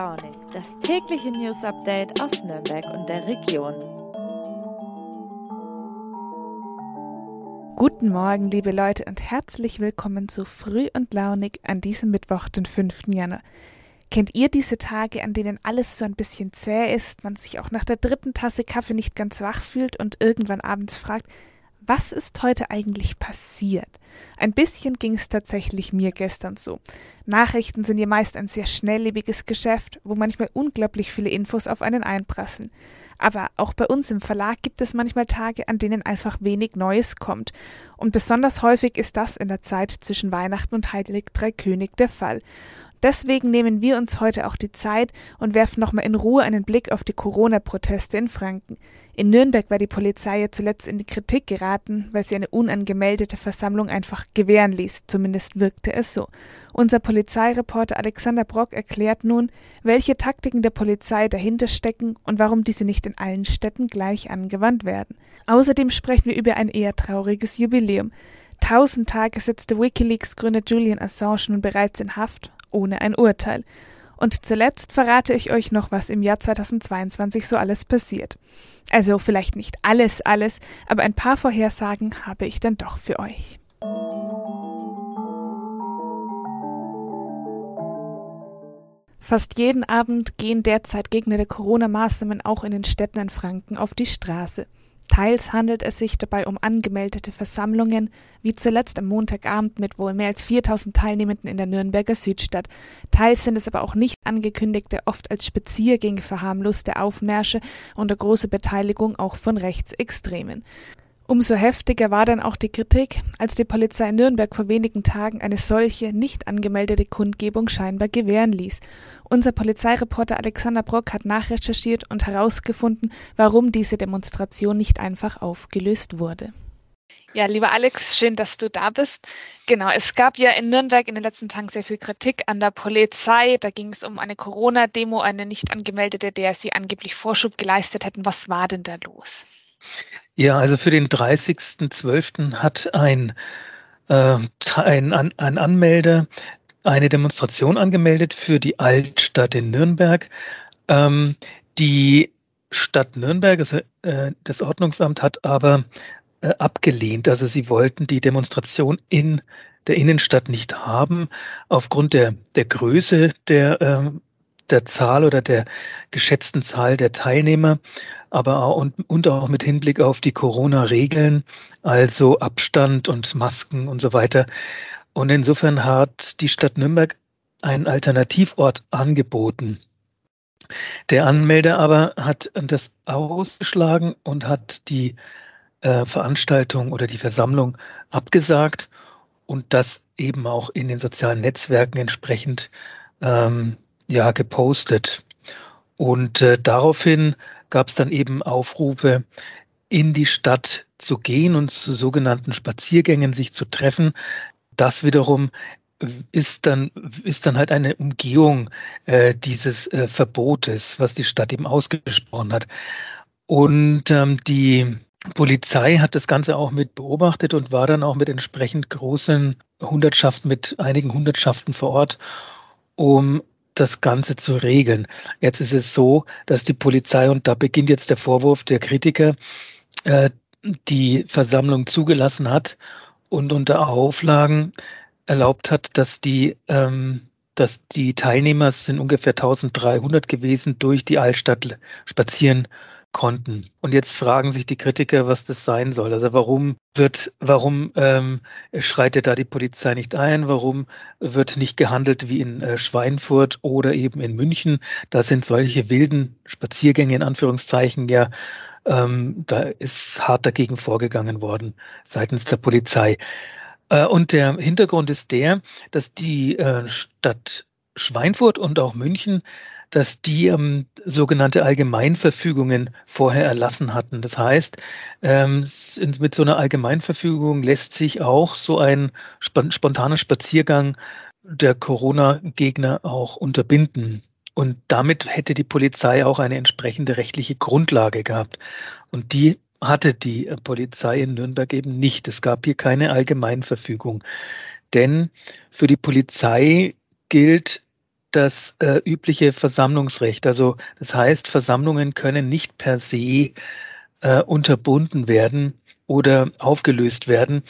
Launig, das tägliche News Update aus Nürnberg und der Region. Guten Morgen, liebe Leute, und herzlich willkommen zu Früh und Launig an diesem Mittwoch, den 5. Januar. Kennt ihr diese Tage, an denen alles so ein bisschen zäh ist, man sich auch nach der dritten Tasse Kaffee nicht ganz wach fühlt und irgendwann abends fragt, was ist heute eigentlich passiert? Ein bisschen ging es tatsächlich mir gestern so. Nachrichten sind ja meist ein sehr schnelllebiges Geschäft, wo manchmal unglaublich viele Infos auf einen einprasseln. Aber auch bei uns im Verlag gibt es manchmal Tage, an denen einfach wenig Neues kommt. Und besonders häufig ist das in der Zeit zwischen Weihnachten und Heilig Drei König der Fall. Deswegen nehmen wir uns heute auch die Zeit und werfen nochmal in Ruhe einen Blick auf die Corona-Proteste in Franken. In Nürnberg war die Polizei ja zuletzt in die Kritik geraten, weil sie eine unangemeldete Versammlung einfach gewähren ließ, zumindest wirkte es so. Unser Polizeireporter Alexander Brock erklärt nun, welche Taktiken der Polizei dahinter stecken und warum diese nicht in allen Städten gleich angewandt werden. Außerdem sprechen wir über ein eher trauriges Jubiläum. Tausend Tage setzte Wikileaks-Gründer Julian Assange nun bereits in Haft ohne ein Urteil. Und zuletzt verrate ich euch noch, was im Jahr 2022 so alles passiert. Also vielleicht nicht alles, alles, aber ein paar Vorhersagen habe ich dann doch für euch. Fast jeden Abend gehen derzeit Gegner der Corona-Maßnahmen auch in den Städten in Franken auf die Straße. Teils handelt es sich dabei um angemeldete Versammlungen, wie zuletzt am Montagabend mit wohl mehr als 4000 Teilnehmenden in der Nürnberger Südstadt. Teils sind es aber auch nicht angekündigte, oft als Spaziergänge verharmloste Aufmärsche unter großer Beteiligung auch von Rechtsextremen. Umso heftiger war dann auch die Kritik, als die Polizei in Nürnberg vor wenigen Tagen eine solche nicht angemeldete Kundgebung scheinbar gewähren ließ. Unser Polizeireporter Alexander Brock hat nachrecherchiert und herausgefunden, warum diese Demonstration nicht einfach aufgelöst wurde. Ja, lieber Alex, schön, dass du da bist. Genau, es gab ja in Nürnberg in den letzten Tagen sehr viel Kritik an der Polizei. Da ging es um eine Corona-Demo, eine nicht angemeldete, der sie angeblich Vorschub geleistet hätten. Was war denn da los? Ja, also für den 30.12. hat ein, äh, ein, ein Anmelder eine Demonstration angemeldet für die Altstadt in Nürnberg. Ähm, die Stadt Nürnberg, also, äh, das Ordnungsamt hat aber äh, abgelehnt. Also sie wollten die Demonstration in der Innenstadt nicht haben, aufgrund der, der Größe der, äh, der Zahl oder der geschätzten Zahl der Teilnehmer aber auch und, und auch mit Hinblick auf die Corona-Regeln, also Abstand und Masken und so weiter. Und insofern hat die Stadt Nürnberg einen Alternativort angeboten. Der Anmelder aber hat das ausgeschlagen und hat die äh, Veranstaltung oder die Versammlung abgesagt und das eben auch in den sozialen Netzwerken entsprechend ähm, ja gepostet. Und äh, daraufhin gab es dann eben Aufrufe, in die Stadt zu gehen und zu sogenannten Spaziergängen sich zu treffen. Das wiederum ist dann, ist dann halt eine Umgehung äh, dieses äh, Verbotes, was die Stadt eben ausgesprochen hat. Und ähm, die Polizei hat das Ganze auch mit beobachtet und war dann auch mit entsprechend großen Hundertschaften, mit einigen Hundertschaften vor Ort, um das Ganze zu regeln. Jetzt ist es so, dass die Polizei, und da beginnt jetzt der Vorwurf der Kritiker, äh, die Versammlung zugelassen hat und unter Auflagen erlaubt hat, dass die, ähm, dass die Teilnehmer, es sind ungefähr 1300 gewesen, durch die Altstadt spazieren konnten. Und jetzt fragen sich die Kritiker, was das sein soll. Also warum wird, warum ähm, schreitet da die Polizei nicht ein? Warum wird nicht gehandelt wie in äh, Schweinfurt oder eben in München? Da sind solche wilden Spaziergänge in Anführungszeichen ja ähm, da ist hart dagegen vorgegangen worden seitens der Polizei. Äh, und der Hintergrund ist der, dass die äh, Stadt Schweinfurt und auch München dass die ähm, sogenannte Allgemeinverfügungen vorher erlassen hatten. Das heißt, ähm, mit so einer Allgemeinverfügung lässt sich auch so ein spontaner Spaziergang der Corona-Gegner auch unterbinden. Und damit hätte die Polizei auch eine entsprechende rechtliche Grundlage gehabt. Und die hatte die äh, Polizei in Nürnberg eben nicht. Es gab hier keine Allgemeinverfügung. Denn für die Polizei gilt das äh, übliche Versammlungsrecht. Also das heißt, Versammlungen können nicht per se äh, unterbunden werden oder aufgelöst werden,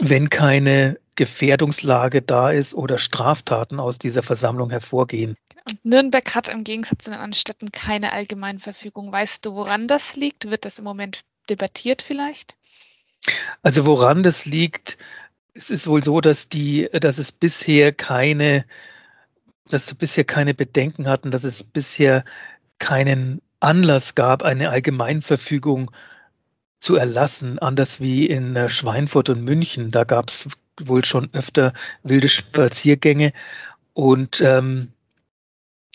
wenn keine Gefährdungslage da ist oder Straftaten aus dieser Versammlung hervorgehen. Und Nürnberg hat im Gegensatz zu den anderen Städten keine Allgemeinverfügung. Weißt du, woran das liegt? Wird das im Moment debattiert vielleicht? Also woran das liegt, es ist wohl so, dass die, dass es bisher keine, dass sie bisher keine Bedenken hatten, dass es bisher keinen Anlass gab, eine Allgemeinverfügung zu erlassen, anders wie in äh, Schweinfurt und München. Da gab es wohl schon öfter wilde Spaziergänge und ähm,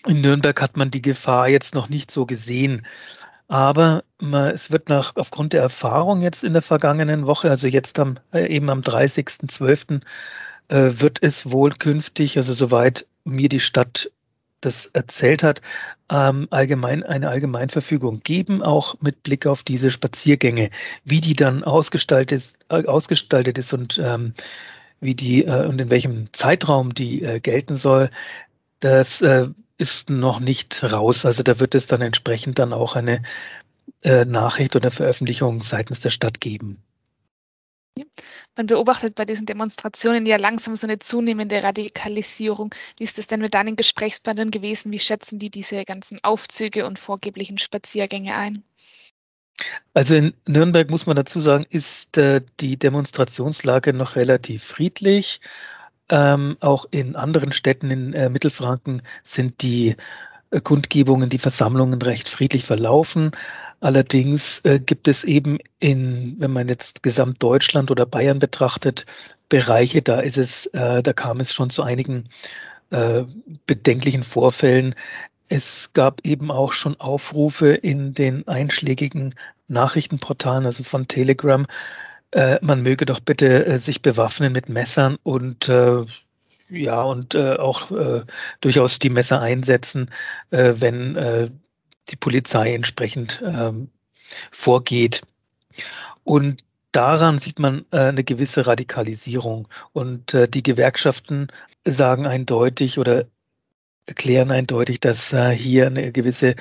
in Nürnberg hat man die Gefahr jetzt noch nicht so gesehen. Aber es wird nach, aufgrund der Erfahrung jetzt in der vergangenen Woche, also jetzt am, äh, eben am 30.12., äh, wird es wohl künftig, also soweit mir die Stadt das erzählt hat, ähm, allgemein eine Allgemeinverfügung geben, auch mit Blick auf diese Spaziergänge, wie die dann ausgestaltet, ist, äh, ausgestaltet ist und ähm, wie die äh, und in welchem Zeitraum die äh, gelten soll. Das äh, ist noch nicht raus. Also da wird es dann entsprechend dann auch eine äh, Nachricht oder Veröffentlichung seitens der Stadt geben. Man beobachtet bei diesen Demonstrationen ja langsam so eine zunehmende Radikalisierung. Wie ist es denn mit deinen Gesprächspartnern gewesen? Wie schätzen die diese ganzen Aufzüge und vorgeblichen Spaziergänge ein? Also in Nürnberg muss man dazu sagen, ist äh, die Demonstrationslage noch relativ friedlich. Ähm, auch in anderen Städten in äh, Mittelfranken sind die äh, Kundgebungen, die Versammlungen recht friedlich verlaufen. Allerdings äh, gibt es eben in, wenn man jetzt Gesamtdeutschland oder Bayern betrachtet, Bereiche, da ist es, äh, da kam es schon zu einigen äh, bedenklichen Vorfällen. Es gab eben auch schon Aufrufe in den einschlägigen Nachrichtenportalen, also von Telegram, äh, man möge doch bitte äh, sich bewaffnen mit Messern und äh, ja, und äh, auch äh, durchaus die Messer einsetzen, äh, wenn die Polizei entsprechend ähm, vorgeht. Und daran sieht man äh, eine gewisse Radikalisierung. Und äh, die Gewerkschaften sagen eindeutig oder erklären eindeutig, dass äh, hier eine gewisse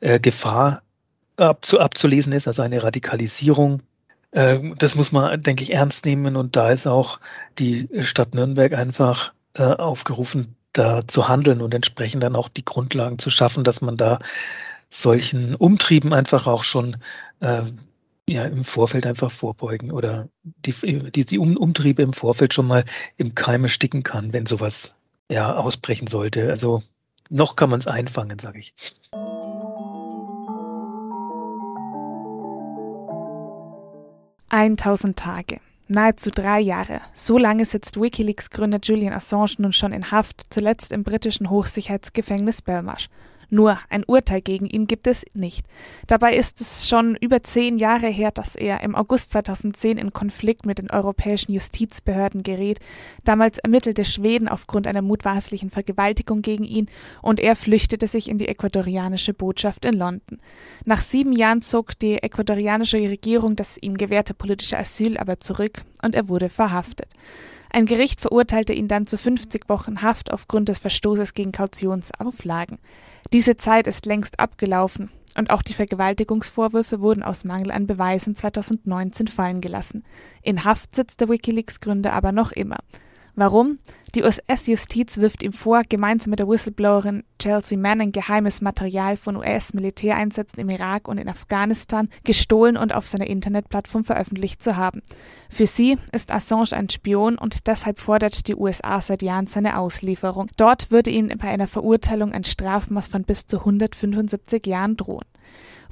äh, Gefahr abzu abzulesen ist, also eine Radikalisierung ähm, das muss man, denke ich, ernst nehmen. Und da ist auch die Stadt Nürnberg einfach äh, aufgerufen, da zu handeln und entsprechend dann auch die Grundlagen zu schaffen, dass man da solchen Umtrieben einfach auch schon äh, ja, im Vorfeld einfach vorbeugen oder die, die, die Umtriebe im Vorfeld schon mal im Keime sticken kann, wenn sowas ja ausbrechen sollte. Also noch kann man es einfangen, sage ich. 1000 Tage. Nahezu drei Jahre. So lange sitzt Wikileaks-Gründer Julian Assange nun schon in Haft, zuletzt im britischen Hochsicherheitsgefängnis Belmarsh. Nur ein Urteil gegen ihn gibt es nicht. Dabei ist es schon über zehn Jahre her, dass er im August 2010 in Konflikt mit den europäischen Justizbehörden gerät. Damals ermittelte Schweden aufgrund einer mutmaßlichen Vergewaltigung gegen ihn und er flüchtete sich in die ecuadorianische Botschaft in London. Nach sieben Jahren zog die ecuadorianische Regierung das ihm gewährte politische Asyl aber zurück und er wurde verhaftet. Ein Gericht verurteilte ihn dann zu 50 Wochen Haft aufgrund des Verstoßes gegen Kautionsauflagen. Diese Zeit ist längst abgelaufen und auch die Vergewaltigungsvorwürfe wurden aus Mangel an Beweisen 2019 fallen gelassen. In Haft sitzt der Wikileaks-Gründer aber noch immer. Warum? Die US-Justiz wirft ihm vor, gemeinsam mit der Whistleblowerin Chelsea Manning geheimes Material von US-Militäreinsätzen im Irak und in Afghanistan gestohlen und auf seiner Internetplattform veröffentlicht zu haben. Für sie ist Assange ein Spion und deshalb fordert die USA seit Jahren seine Auslieferung. Dort würde ihm bei einer Verurteilung ein Strafmaß von bis zu 175 Jahren drohen.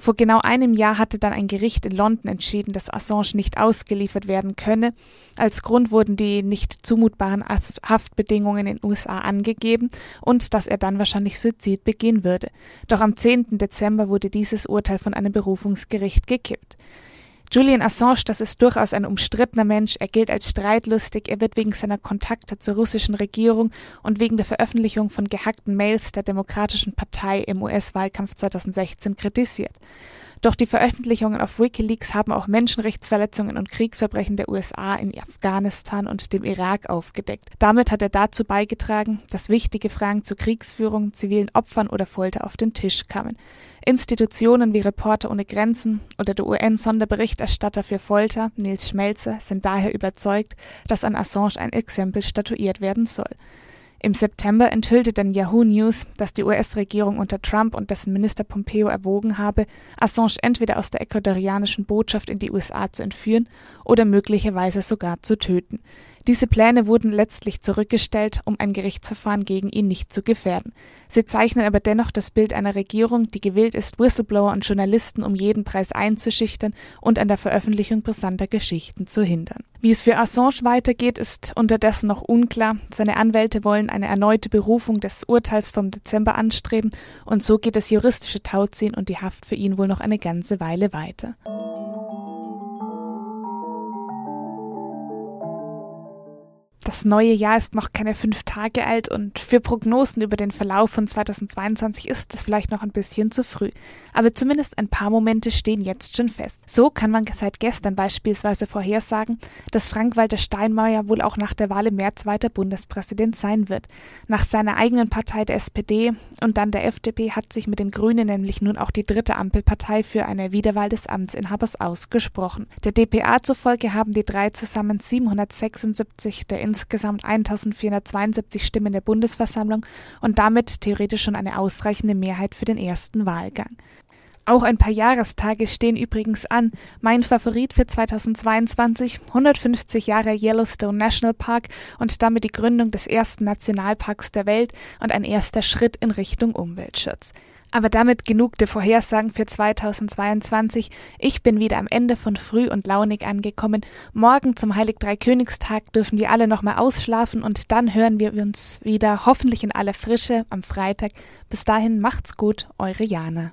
Vor genau einem Jahr hatte dann ein Gericht in London entschieden, dass Assange nicht ausgeliefert werden könne. Als Grund wurden die nicht zumutbaren Haftbedingungen in den USA angegeben und dass er dann wahrscheinlich Suizid begehen würde. Doch am 10. Dezember wurde dieses Urteil von einem Berufungsgericht gekippt. Julian Assange, das ist durchaus ein umstrittener Mensch. Er gilt als streitlustig. Er wird wegen seiner Kontakte zur russischen Regierung und wegen der Veröffentlichung von gehackten Mails der Demokratischen Partei im US-Wahlkampf 2016 kritisiert. Doch die Veröffentlichungen auf Wikileaks haben auch Menschenrechtsverletzungen und Kriegsverbrechen der USA in Afghanistan und dem Irak aufgedeckt. Damit hat er dazu beigetragen, dass wichtige Fragen zur Kriegsführung, zivilen Opfern oder Folter auf den Tisch kamen. Institutionen wie Reporter ohne Grenzen oder der UN-Sonderberichterstatter für Folter, Nils Schmelzer, sind daher überzeugt, dass an Assange ein Exempel statuiert werden soll. Im September enthüllte dann Yahoo News, dass die US-Regierung unter Trump und dessen Minister Pompeo erwogen habe, Assange entweder aus der ecuadorianischen Botschaft in die USA zu entführen oder möglicherweise sogar zu töten. Diese Pläne wurden letztlich zurückgestellt, um ein Gerichtsverfahren gegen ihn nicht zu gefährden. Sie zeichnen aber dennoch das Bild einer Regierung, die gewillt ist, Whistleblower und Journalisten um jeden Preis einzuschüchtern und an der Veröffentlichung brisanter Geschichten zu hindern. Wie es für Assange weitergeht, ist unterdessen noch unklar. Seine Anwälte wollen eine erneute Berufung des Urteils vom Dezember anstreben und so geht das juristische Tauziehen und die Haft für ihn wohl noch eine ganze Weile weiter. Das neue Jahr ist noch keine fünf Tage alt und für Prognosen über den Verlauf von 2022 ist es vielleicht noch ein bisschen zu früh. Aber zumindest ein paar Momente stehen jetzt schon fest. So kann man seit gestern beispielsweise vorhersagen, dass Frank-Walter Steinmeier wohl auch nach der Wahl im März weiter Bundespräsident sein wird. Nach seiner eigenen Partei der SPD und dann der FDP hat sich mit den Grünen nämlich nun auch die dritte Ampelpartei für eine Wiederwahl des Amtsinhabers ausgesprochen. Der DPA zufolge haben die drei zusammen 776 der insgesamt 1472 Stimmen der Bundesversammlung und damit theoretisch schon eine ausreichende Mehrheit für den ersten Wahlgang. Auch ein paar Jahrestage stehen übrigens an. Mein Favorit für 2022, 150 Jahre Yellowstone National Park und damit die Gründung des ersten Nationalparks der Welt und ein erster Schritt in Richtung Umweltschutz. Aber damit genug der Vorhersagen für 2022. Ich bin wieder am Ende von Früh und Launig angekommen. Morgen zum Heilig Drei Königstag dürfen wir alle nochmal ausschlafen und dann hören wir uns wieder, hoffentlich in aller Frische, am Freitag. Bis dahin macht's gut, eure Jana.